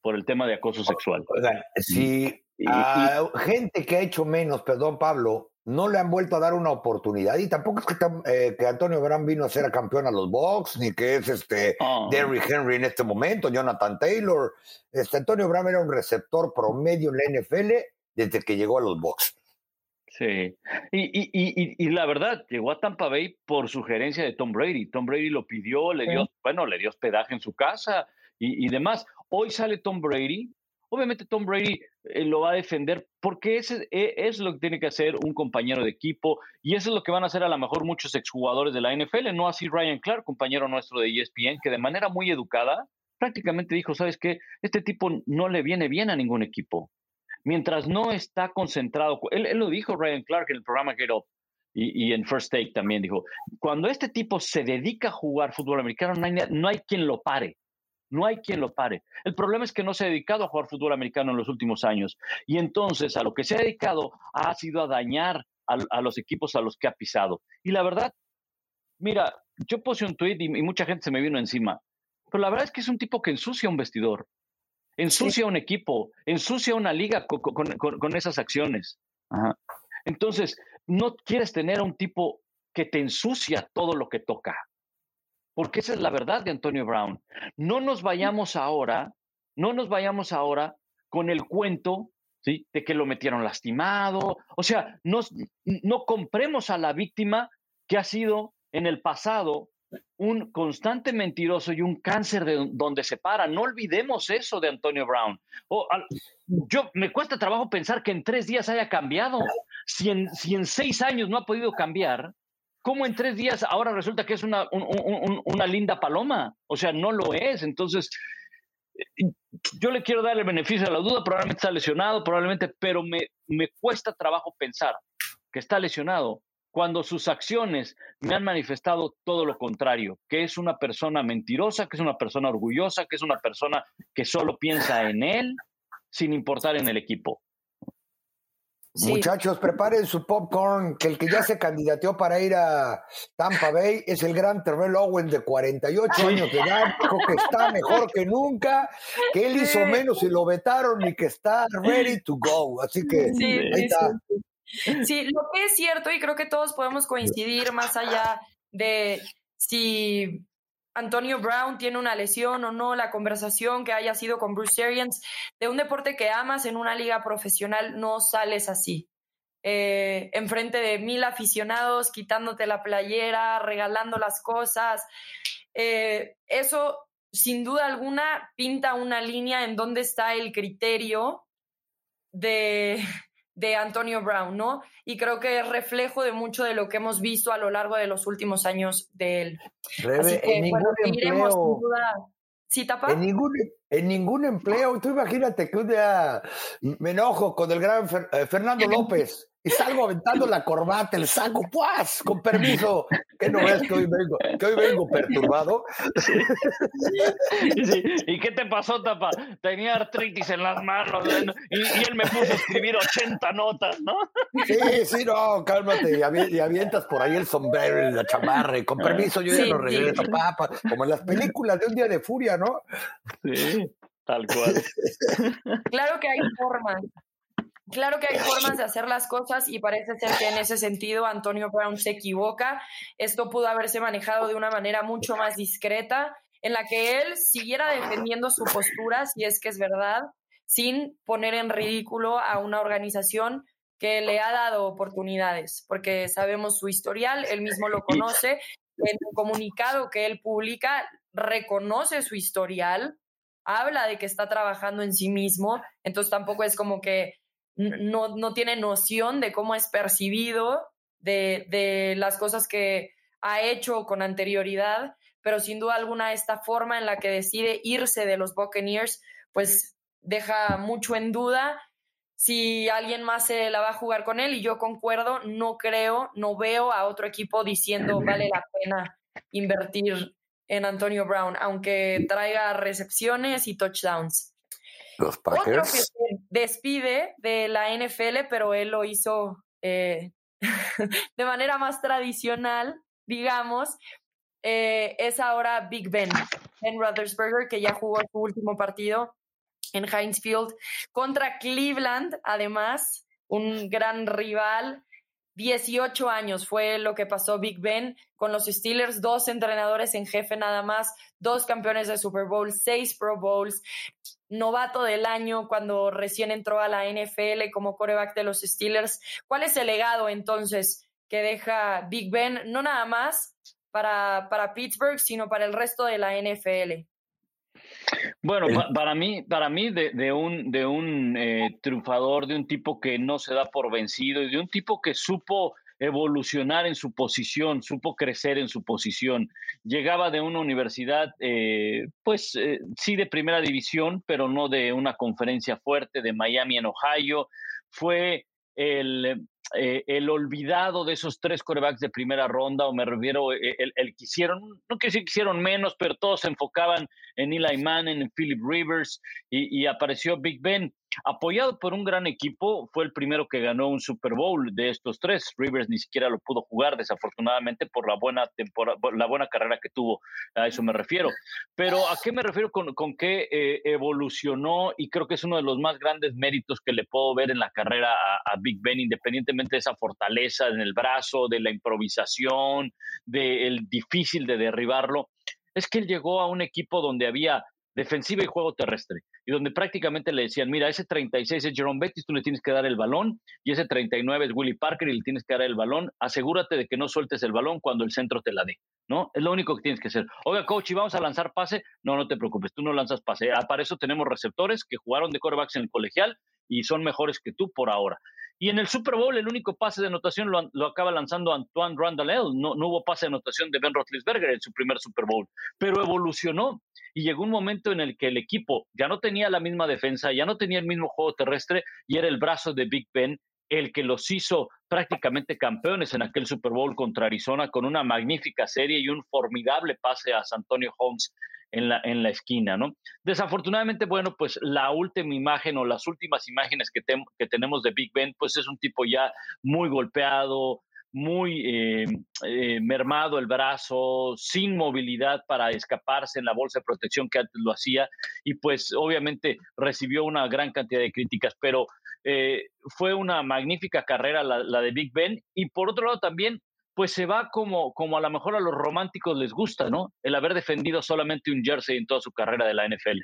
por el tema de acoso sexual. Oigan, si a gente que ha hecho menos, perdón Pablo, no le han vuelto a dar una oportunidad y tampoco es que, eh, que Antonio Brown vino a ser campeón a los Bucks ni que es este oh. Derrick Henry en este momento, Jonathan Taylor, este Antonio Brown era un receptor promedio en la NFL desde que llegó a los Bucks. Sí, y, y, y, y, la verdad, llegó a Tampa Bay por sugerencia de Tom Brady. Tom Brady lo pidió, le dio, bueno, le dio hospedaje en su casa y, demás. Hoy sale Tom Brady. Obviamente Tom Brady eh, lo va a defender porque ese e, es lo que tiene que hacer un compañero de equipo y eso es lo que van a hacer a lo mejor muchos exjugadores de la NFL, no así Ryan Clark, compañero nuestro de ESPN, que de manera muy educada prácticamente dijo, ¿sabes qué? Este tipo no le viene bien a ningún equipo. Mientras no está concentrado, él, lo dijo Ryan Clark en el programa Get Up, y, en First Take también dijo, cuando este tipo se dedica a jugar fútbol americano, no hay, no hay quien lo pare. No hay quien lo pare. El problema es que no se ha dedicado a jugar fútbol americano en los últimos años. Y entonces a lo que se ha dedicado ha sido a dañar a, los equipos a los que ha pisado. Y la verdad, mira, yo puse un tweet y, mucha gente se me vino encima. Pero la verdad es que es un tipo que ensucia un vestidor, ensucia un equipo, ensucia una liga con, esas acciones. Entonces, no quieres tener a un tipo que te ensucia todo lo que toca porque esa es la verdad de Antonio Brown. No nos vayamos ahora, no nos vayamos ahora con el cuento ¿sí? de que lo metieron lastimado. O sea, no compremos a la víctima que ha sido en el pasado un constante mentiroso y un cáncer de donde se para. No olvidemos eso de Antonio Brown. yo me cuesta trabajo pensar que en tres días haya cambiado. Si en, si en seis años no ha podido cambiar, ¿cómo en tres días ahora resulta que es una, una linda paloma? O sea, no lo es. Entonces, eh, yo le quiero dar el beneficio de la duda, probablemente está lesionado, probablemente, pero me, me cuesta trabajo pensar que está lesionado cuando sus acciones me han manifestado todo lo contrario, que es una persona mentirosa, que es una persona orgullosa, que es una persona que solo piensa en él sin importar en el equipo. Muchachos, preparen su popcorn, que el que ya se candidateó para ir a Tampa Bay es el gran Terrell Owen de 48 años de edad, dijo que está mejor que nunca, que él hizo menos y lo vetaron y que está ready to go. Así que sí, ahí está. Sí, lo que es cierto y creo que todos podemos coincidir más allá de si Antonio Brown tiene una lesión o no, la conversación que haya sido con Bruce Arians, de un deporte que amas en una liga profesional, no sales así. Eh, enfrente de mil aficionados, quitándote la playera, regalando las cosas. Eh, eso, sin duda alguna, pinta una línea en donde está el criterio de, de Antonio Brown, ¿no? Y creo que es reflejo de mucho de lo que hemos visto a lo largo de los últimos años de él. Así que, en bueno, ningún empleo, sin duda. ¿Sí, tapa? en ningún, en ningún empleo, tú imagínate que un día me enojo con el gran Fer- eh, Fernando López y salgo aventando la corbata, el saco, ¡puas! Con permiso, ¿qué no ves que hoy vengo, que hoy vengo perturbado? Sí, ¿Y qué te pasó, Tapa? Tenía artritis en las manos ¿no? y, y él me puso a escribir 80 notas, ¿no? Sí, sí, no, cálmate, y, avi- y avientas por ahí el sombrero y la chamarra, y con permiso yo ya no sí. regreso, papá, como en las películas de un día de furia, ¿no? Sí, tal cual. Claro que hay formas. Claro que hay formas de hacer las cosas y parece ser que en ese sentido Antonio Brown se equivoca. Esto pudo haberse manejado de una manera mucho más discreta, en la que él siguiera defendiendo su postura, si es que es verdad, sin poner en ridículo a una organización que le ha dado oportunidades, porque sabemos su historial, él mismo lo conoce, en el comunicado que él publica reconoce su historial, habla de que está trabajando en sí mismo, entonces tampoco es como que no, no tiene noción de cómo es percibido, de, de las cosas que ha hecho con anterioridad, pero sin duda alguna esta forma en la que decide irse de los Buccaneers, pues deja mucho en duda si alguien más se la va a jugar con él y yo concuerdo, no creo, no veo a otro equipo diciendo vale la pena invertir en Antonio Brown, aunque traiga recepciones y touchdowns. Los Otro que Packers. se despide de la NFL, pero él lo hizo eh, de manera más tradicional, digamos, eh, es ahora Big Ben, Ben Roethlisberger, que ya jugó su último partido en Heinz Field contra Cleveland, además, un gran rival. 18 años fue lo que pasó Big Ben con los Steelers, dos entrenadores en jefe nada más, dos campeones de Super Bowl, seis Pro Bowls, novato del año cuando recién entró a la NFL como coreback de los Steelers. ¿Cuál es el legado entonces que deja Big Ben, no nada más para, para Pittsburgh, sino para el resto de la NFL? Bueno, pa- para mí, para mí de, de un, de un eh, triunfador, de un tipo que no se da por vencido y de un tipo que supo evolucionar en su posición, supo crecer en su posición. Llegaba de una universidad, eh, pues eh, sí de primera división, pero no de una conferencia fuerte de Miami en Ohio. Fue el, eh, el olvidado de esos tres corebacks de primera ronda, o me refiero, eh, el, el que hicieron, no que hicieron menos, pero todos se enfocaban en Eli Manning, en Philip Rivers, y, y apareció Big Ben. Apoyado por un gran equipo, fue el primero que ganó un Super Bowl de estos tres. Rivers ni siquiera lo pudo jugar, desafortunadamente, por la buena temporada, por la buena carrera que tuvo. A eso me refiero. Pero ¿a qué me refiero con, con eh, evolucionó? Y creo que es uno de los más grandes méritos que le puedo ver en la carrera a, Big Ben, independientemente de esa fortaleza en el brazo, de la improvisación, del difícil de derribarlo. Es que él llegó a un equipo donde había defensiva y juego terrestre, y donde prácticamente le decían, mira, ese 36 es Jerome Bettis, tú le tienes que dar el balón, y ese 39 es Willie Parker y le tienes que dar el balón, asegúrate de que no sueltes el balón cuando el centro te la dé, ¿no? Es lo único que tienes que hacer. Oiga, coach, ¿y vamos a lanzar pase? No, no te preocupes, tú no lanzas pase. Ah, Para eso tenemos receptores que jugaron de quarterbacks en el colegial y son mejores que tú por ahora. Y en el Super Bowl, el único pase de anotación lo, lo acaba lanzando Antoine Randall. No, no hubo pase de anotación de Ben Roethlisberger en su primer Super Bowl, pero evolucionó y llegó un momento en el que el equipo ya no tenía la misma defensa, ya no tenía el mismo juego terrestre y era el brazo de Big Ben el que los hizo prácticamente campeones en aquel Super Bowl contra Arizona con una magnífica serie y un formidable pase a Santonio Holmes en la, en la esquina, ¿no? Desafortunadamente, bueno, pues la última imagen o las últimas imágenes que, que tenemos de Big Ben, pues es un tipo ya muy golpeado, muy eh, eh, mermado el brazo, sin movilidad para escaparse en la bolsa de protección que antes lo hacía y pues obviamente recibió una gran cantidad de críticas, pero eh, fue una magnífica carrera la, la, de Big Ben y por otro lado también pues se va como, como a lo mejor a los románticos les gusta, ¿no? El haber defendido solamente un jersey en toda su carrera de la NFL.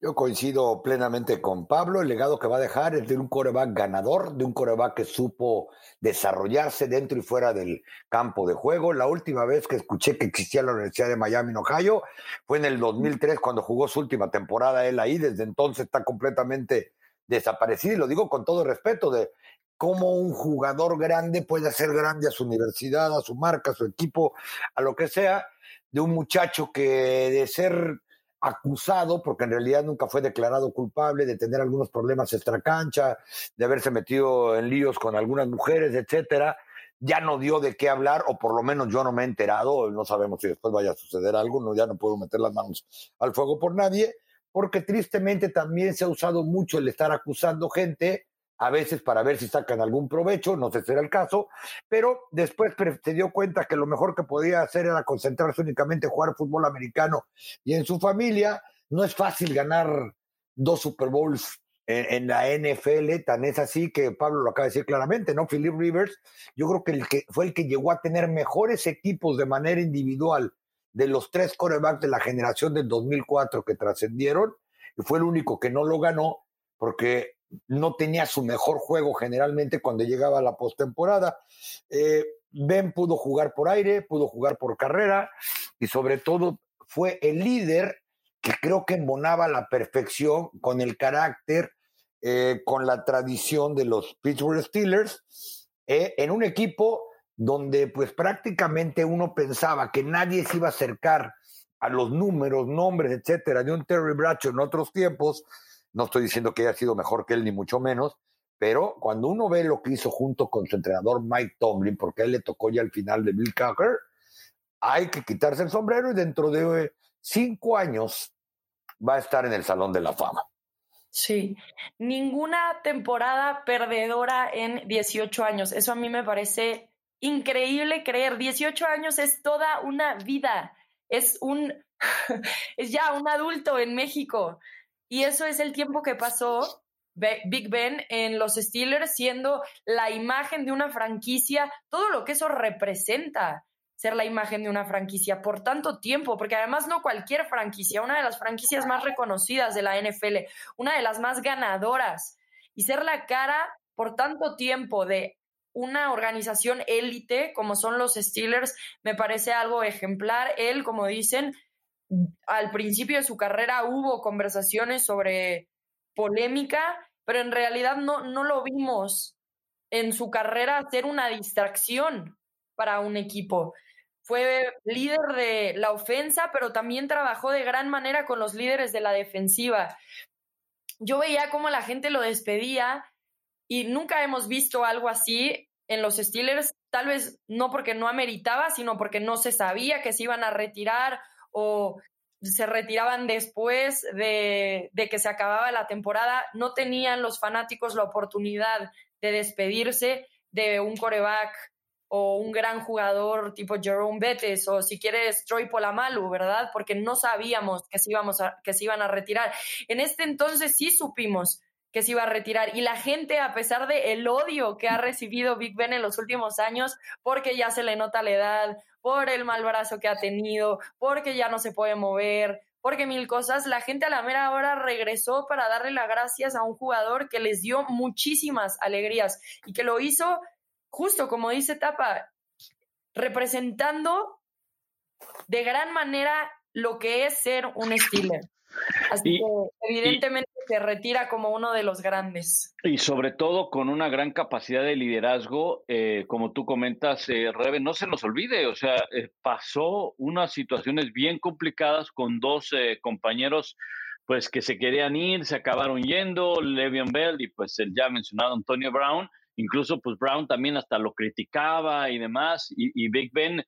Yo coincido plenamente con Pablo. El legado que va a dejar es de un coreback ganador, de un coreback que supo desarrollarse dentro y fuera del campo de juego. La última vez que escuché que existía la Universidad de Miami en Ohio fue en el 2003 cuando jugó su última temporada él ahí. Desde entonces está completamente desaparecido y lo digo con todo respeto de cómo un jugador grande puede hacer grande a su universidad, a su marca, a su equipo, a lo que sea, de un muchacho que de ser acusado, porque en realidad nunca fue declarado culpable de tener algunos problemas extracancha, de haberse metido en líos con algunas mujeres, etcétera, ya no dio de qué hablar, o por lo menos yo no me he enterado, no sabemos si después vaya a suceder algo, no, ya no puedo meter las manos al fuego por nadie, porque tristemente también se ha usado mucho el estar acusando gente a veces para ver si sacan algún provecho, no sé si era el caso, pero después se dio cuenta que lo mejor que podía hacer era concentrarse únicamente en jugar fútbol americano y en su familia. No es fácil ganar dos Super Bowls en, la NFL, tan es así que Pablo lo acaba de decir claramente, ¿no? Philip Rivers, yo creo que, fue el que llegó a tener mejores equipos de manera individual de los tres corebacks de la generación del 2004 que trascendieron, y fue el único que no lo ganó porque no tenía su mejor juego generalmente cuando llegaba a la postemporada. Eh, ben pudo jugar por aire, pudo jugar por carrera y sobre todo fue el líder que creo que embonaba la perfección con el carácter, eh, con la tradición de los Pittsburgh Steelers, eh, en un equipo donde pues prácticamente uno pensaba que nadie se iba a acercar a los números, nombres, etcétera, de un Terry Bradshaw en otros tiempos, no estoy diciendo que haya sido mejor que él, ni mucho menos, pero cuando uno ve lo que hizo junto con su entrenador Mike Tomlin, porque a él le tocó ya al final de Bill Cocker, hay que quitarse el sombrero y dentro de cinco años va a estar en el Salón de la Fama. Sí, ninguna temporada perdedora en 18 años. Eso a mí me parece increíble creer. 18 años es toda una vida. Es un, es ya un adulto en México. Y eso es el tiempo que pasó Big Ben en los Steelers, siendo la imagen de una franquicia, todo lo que eso representa ser la imagen de una franquicia por tanto tiempo, porque además no cualquier franquicia, una de las franquicias más reconocidas de la NFL, una de las más ganadoras, y ser la cara por tanto tiempo de una organización élite como son los Steelers, me parece algo ejemplar. Él, como dicen, al principio de su carrera hubo conversaciones sobre polémica, pero en realidad no, no lo vimos en su carrera ser una distracción para un equipo. Fue líder de la ofensa, pero también trabajó de gran manera con los líderes de la defensiva. Yo veía cómo la gente lo despedía y nunca hemos visto algo así en los Steelers, tal vez no porque no ameritaba, sino porque no se sabía que se iban a retirar o se retiraban después de, que se acababa la temporada, no tenían los fanáticos la oportunidad de despedirse de un coreback o un gran jugador tipo Jerome Bettis o si quieres Troy Polamalu, ¿verdad? Porque no sabíamos que se, íbamos que se iban a retirar. En este entonces sí supimos que se iba a retirar. Y la gente, a pesar de el odio que ha recibido Big Ben en los últimos años, porque ya se le nota la edad, por el mal brazo que ha tenido, porque ya no se puede mover, porque mil cosas, la gente a la mera hora regresó para darle las gracias a un jugador que les dio muchísimas alegrías y que lo hizo justo como dice Tapa, representando de gran manera lo que es ser un Steeler. Así que evidentemente se retira como uno de los grandes. Y sobre todo con una gran capacidad de liderazgo, eh, como tú comentas, eh, Rebe, no se nos olvide, o sea, eh, pasó unas situaciones bien complicadas con dos eh, compañeros pues que se querían ir, se acabaron yendo, Le'Veon Bell y pues el ya mencionado Antonio Brown, incluso pues Brown también hasta lo criticaba y demás, y, Big Ben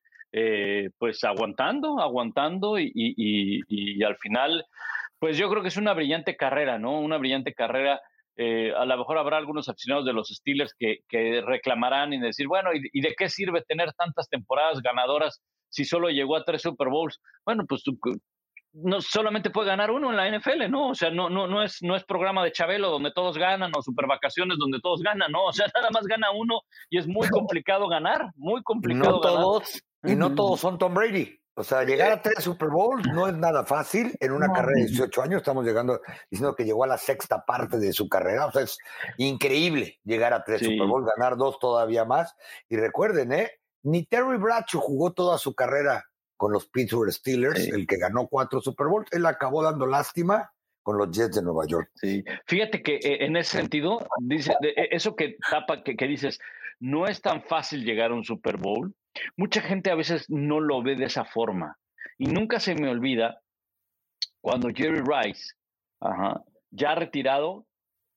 pues aguantando, aguantando y, y, y, al final pues yo creo que es una brillante carrera, ¿no? Una brillante carrera. Eh, a lo mejor habrá algunos aficionados de los Steelers que, reclamarán y decir, bueno, ¿y, de qué sirve tener tantas temporadas ganadoras si solo llegó a tres Super Bowls? Bueno, pues no solamente puede ganar uno en la NFL, ¿no? O sea, no, no, no, es, no es programa de Chabelo donde todos ganan o super vacaciones donde todos ganan, ¿no? O sea, nada más gana uno y es muy complicado ganar, muy complicado no Todos, y no todos son Tom Brady. O sea, llegar a tres Super Bowls no es nada fácil. En una carrera de 18 años estamos llegando, diciendo que llegó a la sexta parte de su carrera. O sea, es increíble llegar a tres Super Bowls, ganar dos todavía más. Y recuerden, ¿eh? Ni Terry Bradshaw jugó toda su carrera con los Pittsburgh Steelers, el que ganó cuatro Super Bowls. Él acabó dando lástima con los Jets de Nueva York. Sí, fíjate que eh, en ese sentido, dice, e, eso que tapa, que, que dices, no es tan fácil llegar a un Super Bowl. Mucha gente a veces no lo ve de esa forma. Y nunca se me olvida cuando Jerry Rice, ya retirado,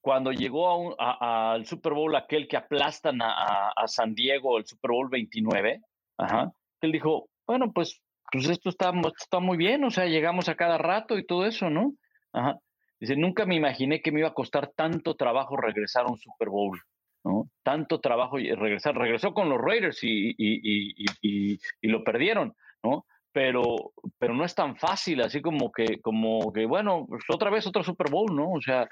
cuando llegó al Super Bowl aquel que aplastan a, San Diego, el Super Bowl 29, él dijo, bueno, pues pues esto está, está muy bien, o sea, llegamos a cada rato y todo eso, ¿no? Ajá. Dice, nunca me imaginé que me iba a costar tanto trabajo regresar a un Super Bowl, ¿no? Tanto trabajo y regresar. Regresó con los Raiders y, y, y, y, lo perdieron, ¿no? Pero, pero no es tan fácil, así como que, como que, bueno, pues otra vez otro Super Bowl, ¿no? O sea,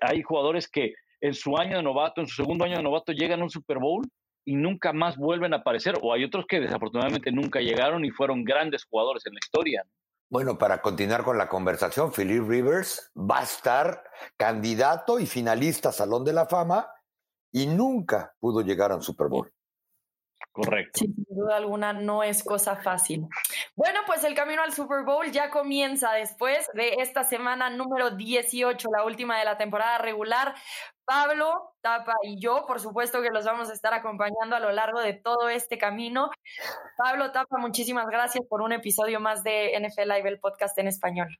hay, jugadores que en su año de novato, en su segundo año de novato, llegan a un Super Bowl y nunca más vuelven a aparecer, o hay otros que desafortunadamente nunca llegaron y fueron grandes jugadores en la historia. Bueno, para continuar con la conversación, Philip Rivers va a estar candidato y finalista Salón de la Fama y nunca pudo llegar a un Super Bowl. Correcto. sin duda alguna no es cosa fácil. Bueno, pues el camino al Super Bowl ya comienza después de esta semana número 18, la última de la temporada regular. Pablo, Tapa y yo, por supuesto que los vamos a estar acompañando a lo largo de todo este camino. Pablo, Tapa, muchísimas gracias por un episodio más de NFL Live, el podcast en español.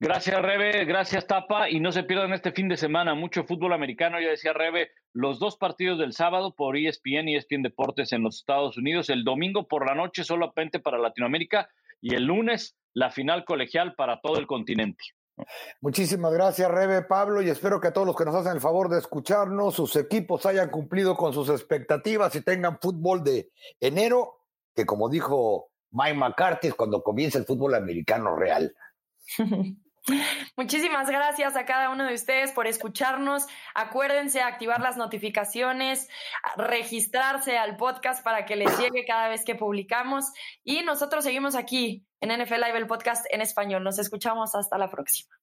Gracias, Rebe. Gracias, Tapa. Y no se pierdan este fin de semana mucho fútbol americano. Ya decía Rebe, los dos partidos del sábado por ESPN y ESPN Deportes en los Estados Unidos. El domingo por la noche solamente para Latinoamérica. Y el lunes la final colegial para todo el continente. Muchísimas gracias, Rebe, Pablo, y espero que a todos los que nos hacen el favor de escucharnos, sus equipos hayan cumplido con sus expectativas y tengan fútbol de enero, que como dijo Mike McCarthy, es cuando comienza el fútbol americano real. Muchísimas gracias a cada uno de ustedes por escucharnos. Acuérdense activar las notificaciones, registrarse al podcast para que les llegue cada vez que publicamos. Y nosotros seguimos aquí en NFL Live, el podcast en español. Nos escuchamos hasta la próxima.